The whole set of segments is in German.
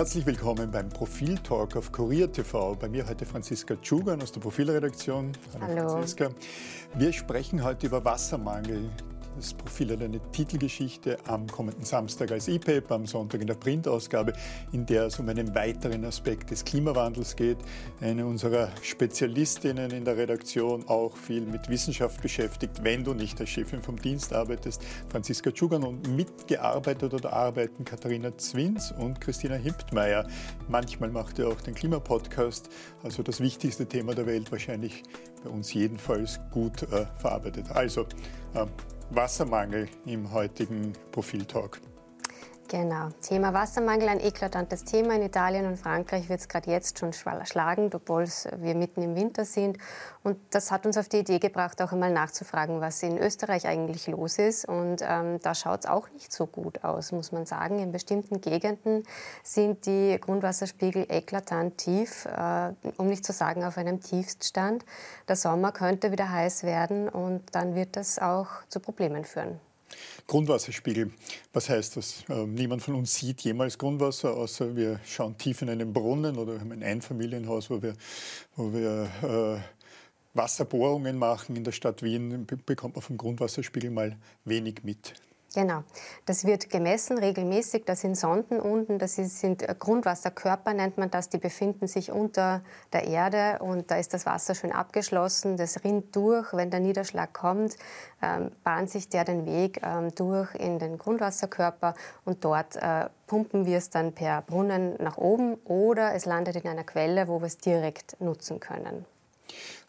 Herzlich willkommen beim Profil-Talk auf Kurier TV. Bei mir heute Franziska Tschugan aus der Profilredaktion. Hallo, Hallo. Franziska. Wir sprechen heute über Wassermangel. Das Profil hat eine Titelgeschichte am kommenden Samstag als E-Paper, am Sonntag in der Printausgabe, in der es um einen weiteren Aspekt des Klimawandels geht. Eine unserer Spezialistinnen in der Redaktion auch viel mit Wissenschaft beschäftigt, wenn du nicht als Chefin vom Dienst arbeitest, Franziska Tschugan und mitgearbeitet oder arbeiten Katharina Zwins und Christina Himptmeier. Manchmal macht ihr auch den Klimapodcast, also das wichtigste Thema der Welt wahrscheinlich bei uns jedenfalls gut äh, verarbeitet. Also, äh, Wassermangel im heutigen Profiltalk. Genau. Thema Wassermangel, ein eklatantes Thema. In Italien und Frankreich wird es gerade jetzt schon schlagen, obwohl wir mitten im Winter sind. Und das hat uns auf die Idee gebracht, auch einmal nachzufragen, was in Österreich eigentlich los ist. Und ähm, da schaut es auch nicht so gut aus, muss man sagen. In bestimmten Gegenden sind die Grundwasserspiegel eklatant tief, äh, um nicht zu sagen auf einem Tiefststand. Der Sommer könnte wieder heiß werden und dann wird das auch zu Problemen führen. Grundwasserspiegel, was heißt das? Ähm, niemand von uns sieht jemals Grundwasser, außer wir schauen tief in einen Brunnen oder haben ein Einfamilienhaus, wo wir, wo wir äh, Wasserbohrungen machen in der Stadt Wien, bekommt man vom Grundwasserspiegel mal wenig mit. Genau. Das wird gemessen regelmäßig. Das sind Sonden unten, das sind Grundwasserkörper, nennt man das. Die befinden sich unter der Erde und da ist das Wasser schön abgeschlossen. Das rinnt durch. Wenn der Niederschlag kommt, ähm, bahnt sich der den Weg ähm, durch in den Grundwasserkörper und dort äh, pumpen wir es dann per Brunnen nach oben oder es landet in einer Quelle, wo wir es direkt nutzen können.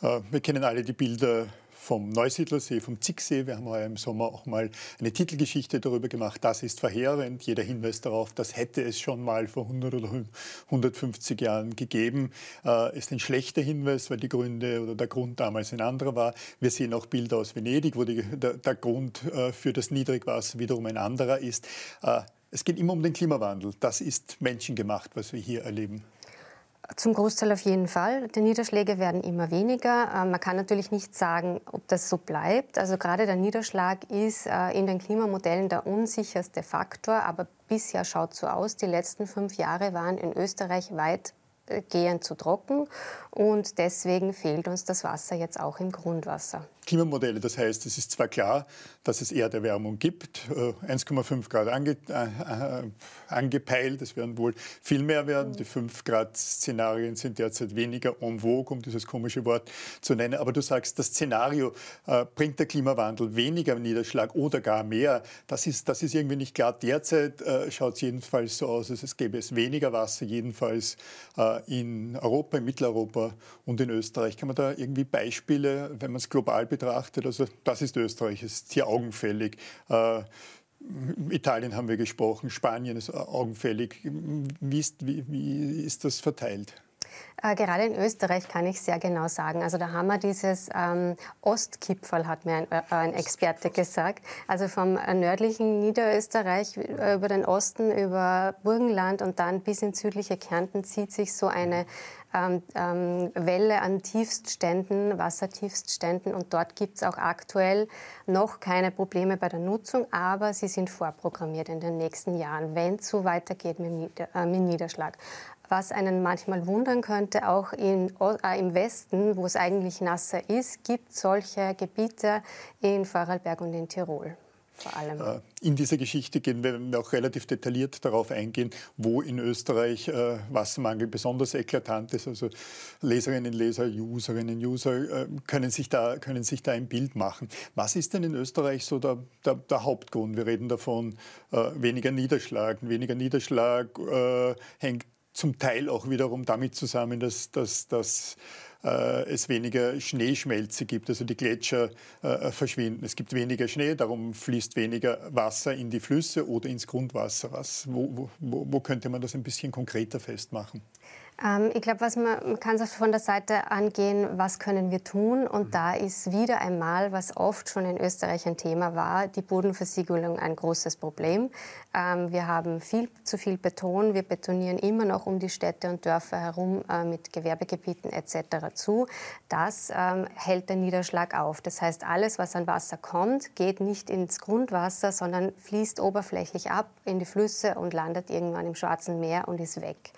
Äh, wir kennen alle die Bilder vom Neusiedlersee, vom Zicksee. Wir haben heuer im Sommer auch mal eine Titelgeschichte darüber gemacht. Das ist verheerend. Jeder Hinweis darauf, das hätte es schon mal vor 100 oder 150 Jahren gegeben, äh, ist ein schlechter Hinweis, weil die Gründe oder der Grund damals ein anderer war. Wir sehen auch Bilder aus Venedig, wo die, der, der, Grund äh, für das Niedrigwasser wiederum ein anderer ist. Äh, es geht immer um den Klimawandel. Das ist menschengemacht, was wir hier erleben. Zum Großteil auf jeden Fall. Die Niederschläge werden immer weniger. Ähm, man kann natürlich nicht sagen, ob das so bleibt. Also gerade der Niederschlag ist äh, in den Klimamodellen der unsicherste Faktor. Aber bisher schaut so aus. Die letzten fünf Jahre waren in Österreich weit gehend zu trocken und deswegen fehlt uns das Wasser jetzt auch im Grundwasser. Klimamodelle, das heißt, es ist zwar klar, dass es Erderwärmung gibt, 1,5 äh, Grad ange, äh, äh, angepeilt, es werden wohl viel mehr werden. Die 5 Grad Szenarien sind derzeit weniger en vogue, um dieses komische Wort zu nennen. Aber du sagst, das Szenario äh, bringt der Klimawandel weniger Niederschlag oder gar mehr. Das ist, das ist irgendwie nicht klar. Derzeit äh, schaut es jedenfalls so aus, als gäbe es weniger Wasser, jedenfalls äh, in Europa, in Mitteleuropa und in Österreich. Kann man da irgendwie Beispiele, wenn man es global betrachtet, also das ist Österreich, ist hier augenfällig. Äh, Italien haben wir gesprochen, Spanien ist augenfällig. Wie ist, wie, wie ist das verteilt? Äh, gerade in Österreich kann ich sehr genau sagen. Also da haben wir dieses ähm, Ostkipferl, hat mir ein, äh, ein, Experte gesagt. Also vom nördlichen Niederösterreich äh, über den Osten, über Burgenland und dann bis ins südliche Kärnten zieht sich so eine ähm, ähm, Welle an Tiefstständen, Wassertiefstständen. Und dort gibt es auch aktuell noch keine Probleme bei der Nutzung, aber sie sind vorprogrammiert in den nächsten Jahren, wenn es so weitergeht mit, äh, mit Niederschlag was einen manchmal wundern könnte, auch in, äh, im Westen, wo es eigentlich nasser ist, gibt solche Gebiete in Vorarlberg und in Tirol. Vor allem. Äh, in dieser Geschichte gehen wir auch relativ detailliert darauf eingehen, wo in Österreich äh, Wassermangel besonders eklatant ist. Also Leserinnen, Leser, Userinnen, User äh, können, sich da, können sich da ein Bild machen. Was ist denn in Österreich so der, der, der Hauptgrund? Wir reden davon, weniger Niederschlag. Weniger Niederschlag hängt zum Teil auch wiederum damit zusammen, dass, dass, dass es weniger Schneeschmelze gibt, also die Gletscher äh, verschwinden. Es gibt weniger Schnee, darum fließt weniger Wasser in die Flüsse oder ins Grundwasser. Was, wo, wo, wo könnte man das ein bisschen konkreter festmachen? Ähm, ich glaube, man, man kann es von der Seite angehen, was können wir tun? Und mhm. da ist wieder einmal, was oft schon in Österreich ein Thema war, die Bodenversiegelung ein großes Problem. Ähm, wir haben viel zu viel Beton. Wir betonieren immer noch um die Städte und Dörfer herum äh, mit Gewerbegebieten etc. zu. Das ähm, hält den Niederschlag auf. Das heißt, alles, was an Wasser kommt, geht nicht ins Grundwasser, sondern fließt oberflächlich ab in die Flüsse und landet irgendwann im Schwarzen Meer und ist weg.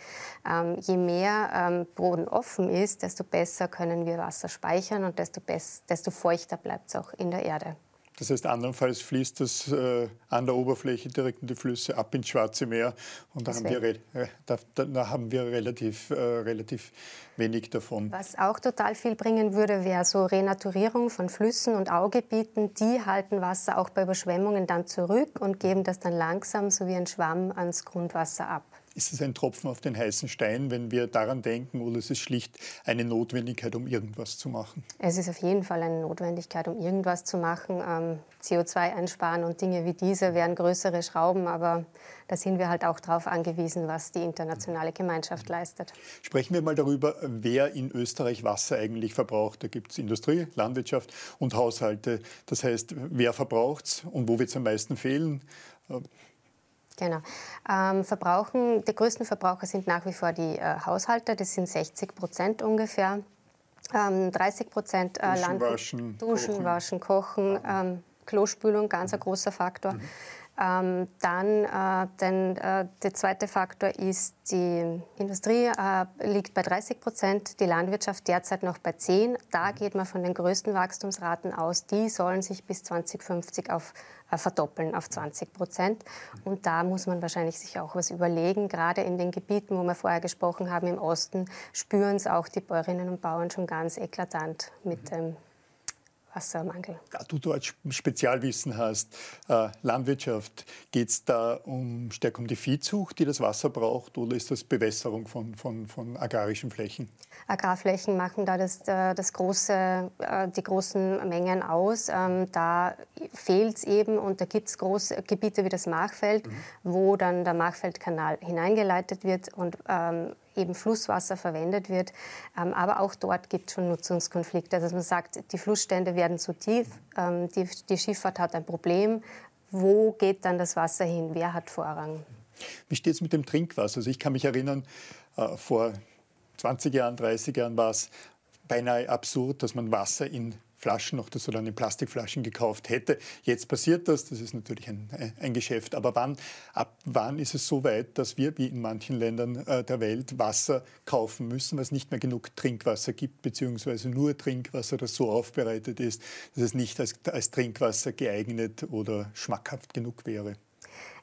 Ähm, je mehr ähm, Boden offen ist, desto besser können wir Wasser speichern und desto, desto feuchter bleibt es auch in der Erde. Das heißt, andernfalls fließt das äh, an der Oberfläche direkt in die Flüsse ab ins Schwarze Meer und da, haben wir, äh, da, da haben wir, relativ, äh, relativ wenig davon. Was auch total viel bringen würde, wäre so Renaturierung von Flüssen und Augebieten. Die halten Wasser auch bei Überschwemmungen dann zurück und geben das dann langsam so wie ein Schwamm ans Grundwasser ab ist es ein Tropfen auf den heißen Stein, wenn wir daran denken, oder ist es schlicht eine Notwendigkeit, um irgendwas zu machen? Es ist auf jeden Fall eine Notwendigkeit, um irgendwas zu machen. Ähm, CO2 einsparen und Dinge wie diese wären größere Schrauben, aber da sind wir halt auch darauf angewiesen, was die internationale Gemeinschaft leistet. Sprechen wir mal darüber, wer in Österreich Wasser eigentlich verbraucht. Da gibt es Industrie, Landwirtschaft und Haushalte. Das heißt, wer verbraucht es und wo wird es am meisten fehlen? Genau. Ähm, verbrauchen, die größten Verbraucher sind nach wie vor die äh, Haushalte, das sind 60 Prozent ungefähr. Ähm, 30 Prozent äh, Duschen, waschen, Duschen, kochen. waschen, kochen, ähm, Klospülung, ganz ein großer Faktor. Mhm. Ähm, dann äh, den, äh, der zweite Faktor ist, die Industrie äh, liegt bei 30 Prozent, die Landwirtschaft derzeit noch bei 10. Da mhm. geht man von den größten Wachstumsraten aus. Die sollen sich bis 2050 auf, verdoppeln auf 20 Prozent. Mhm. Und da muss man wahrscheinlich sich auch was überlegen. Gerade in den Gebieten, wo wir vorher gesprochen haben, im Osten, spüren es auch die Bäuerinnen und Bauern schon ganz eklatant mit dem ähm, Wassermangel. Da du dort Spezialwissen hast, äh, Landwirtschaft, geht es da um, stärker um die Viehzucht, die das Wasser braucht, oder ist das Bewässerung von, von, von agrarischen Flächen? Agrarflächen machen da das, äh, das große, äh, die großen Mengen aus. Ähm, da fehlt es eben und da gibt es große Gebiete wie das Machfeld, mhm. wo dann der Machfeldkanal hineingeleitet wird und ähm, eben Flusswasser verwendet wird. Ähm, aber auch dort gibt es schon Nutzungskonflikte. Also man sagt, die Flussstände werden zu tief, ähm, die, die Schifffahrt hat ein Problem. Wo geht dann das Wasser hin? Wer hat Vorrang? Wie steht es mit dem Trinkwasser? Also ich kann mich erinnern, äh, vor 20 Jahren, 30 Jahren war es beinahe absurd, dass man Wasser in Flaschen noch das oder in Plastikflaschen gekauft hätte. Jetzt passiert das, das ist natürlich ein, ein Geschäft. Aber wann, ab wann ist es so weit, dass wir, wie in manchen Ländern äh, der Welt, Wasser kaufen müssen, was nicht mehr genug Trinkwasser gibt, beziehungsweise nur Trinkwasser, das so aufbereitet ist, dass es nicht als, als Trinkwasser geeignet oder schmackhaft genug wäre?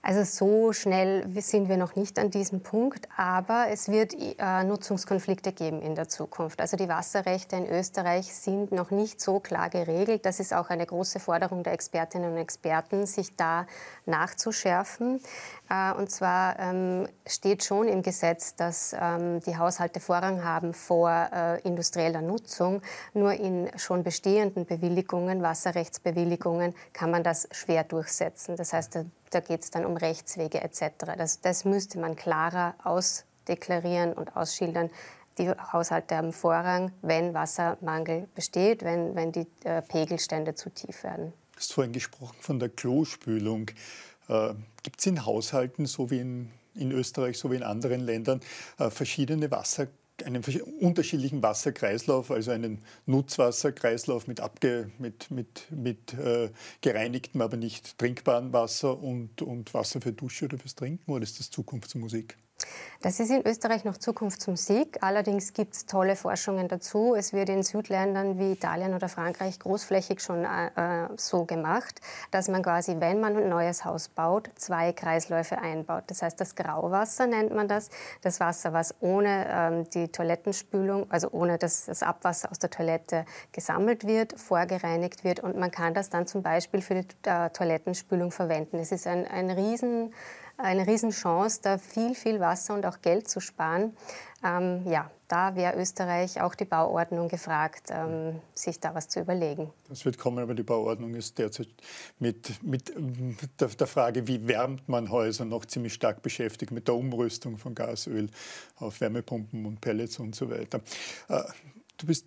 Also so schnell sind wir noch nicht an diesem Punkt, aber es wird äh, Nutzungskonflikte geben in der Zukunft. Also die Wasserrechte in Österreich sind noch nicht so klar geregelt. Das ist auch eine große Forderung der Expertinnen und Experten, sich da nachzuschärfen. Äh, und zwar ähm, steht schon im Gesetz, dass ähm, die Haushalte Vorrang haben vor äh, industrieller Nutzung. Nur in schon bestehenden Bewilligungen, Wasserrechtsbewilligungen, kann man das schwer durchsetzen. Das heißt, da geht es dann um Rechtswege etc. Das, das müsste man klarer ausdeklarieren und ausschildern. Die Haushalte haben Vorrang, wenn Wassermangel besteht, wenn, wenn die äh, Pegelstände zu tief werden. Du hast vorhin gesprochen von der Klospülung. Äh, Gibt es in Haushalten, so wie in, in Österreich, so wie in anderen Ländern, äh, verschiedene Wasser einen unterschiedlichen Wasserkreislauf, also einen Nutzwasserkreislauf mit, abge, mit, mit, mit äh, gereinigtem, aber nicht trinkbarem Wasser und, und Wasser für Dusche oder fürs Trinken? Oder ist das Zukunftsmusik? Das ist in Österreich noch Zukunftsmusik. Allerdings gibt es tolle Forschungen dazu. Es wird in Südländern wie Italien oder Frankreich großflächig schon äh, so gemacht, dass man quasi, wenn man ein neues Haus baut, zwei Kreisläufe einbaut. Das heißt, das Grauwasser nennt man das. Das Wasser, was ohne ähm, die Toilettenspülung, also ohne dass das Abwasser aus der Toilette gesammelt wird, vorgereinigt wird und man kann das dann zum Beispiel für die äh, Toilettenspülung verwenden. Es ist ein, ein riesen eine Riesenchance, da viel, viel Wasser und auch Geld zu sparen. Ähm, ja, da wäre Österreich auch die Bauordnung gefragt, ähm, sich da was zu überlegen. Das wird kommen, aber die Bauordnung ist derzeit mit, mit der, der, Frage, wie wärmt man Häuser, noch ziemlich stark beschäftigt mit der Umrüstung von Gas, Öl auf Wärmepumpen und Pellets und so weiter. Äh, du bist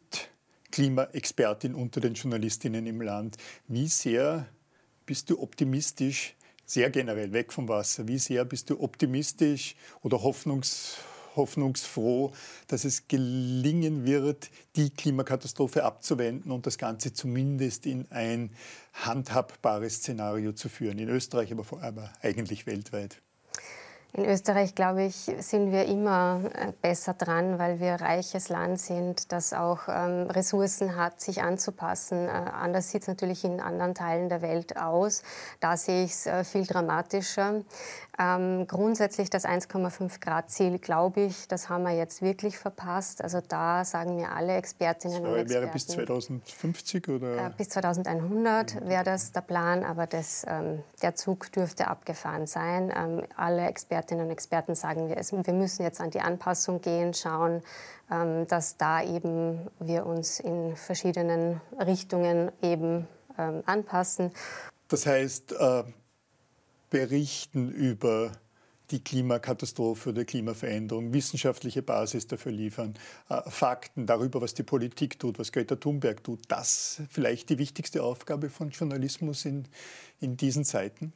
Klimaexpertin unter den Journalistinnen im Land. Wie sehr bist du optimistisch, sehr generell weg vom Wasser, wie sehr bist du optimistisch oder hoffnungs, hoffnungsfroh, dass es gelingen wird, die Klimakatastrophe abzuwenden und das Ganze zumindest in ein handhabbares Szenario zu führen, in Österreich, aber, aber eigentlich weltweit? In Österreich, glaube ich, sind wir immer äh, besser dran, weil wir ein reiches Land sind, das auch ähm, Ressourcen hat, sich anzupassen. Äh, anders sieht es natürlich in anderen Teilen der Welt aus. Da sehe ich es äh, viel dramatischer. Ähm, grundsätzlich das 1,5 Grad Ziel, glaube ich, das haben wir jetzt wirklich verpasst. Also da sagen mir alle Expertinnen und Experten. Wäre bis 2050 oder? Äh, bis 2100 mhm. wäre das der Plan, aber das, ähm, der Zug dürfte abgefahren sein. Ähm, alle Expertinnen und Experten sagen, wir, wir müssen jetzt an die Anpassung gehen, schauen, ähm, dass da eben wir uns in verschiedenen Richtungen eben ähm, anpassen. Das heißt, äh berichten über die Klimakatastrophe oder Klimaveränderung, wissenschaftliche Basis dafür liefern, äh, Fakten darüber, was die Politik tut, was Greta Thunberg tut. Das vielleicht die wichtigste Aufgabe von Journalismus in, in diesen Zeiten?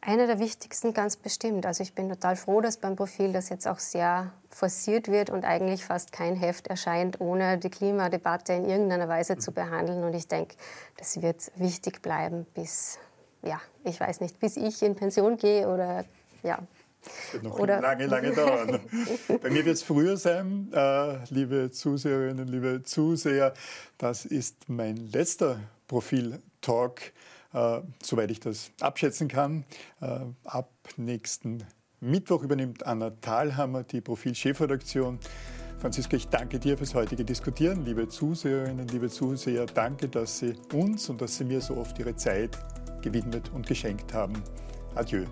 Eine der wichtigsten ganz bestimmt. Also ich bin total froh, dass beim Profil das jetzt auch sehr forciert wird und eigentlich fast kein Heft erscheint, ohne die Klimadebatte in irgendeiner Weise zu behandeln. Und ich denke, das wird wichtig bleiben bis ja, ich weiß nicht, bis ich in Pension gehe oder ja. Das wird noch oder lange, lange dauern. Bei mir wird es früher sein, äh, liebe Zuseherinnen, liebe Zuseher. Das ist mein letzter Profil-Talk, äh, soweit ich das abschätzen kann. Äh, ab nächsten Mittwoch übernimmt Anna Thalhammer die Profil-Chefredaktion. Franziska, ich danke dir fürs heutige Diskutieren. Liebe Zuseherinnen, liebe Zuseher, danke, dass Sie uns und dass Sie mir so oft Ihre Zeit gewidmet und geschenkt haben. Adieu.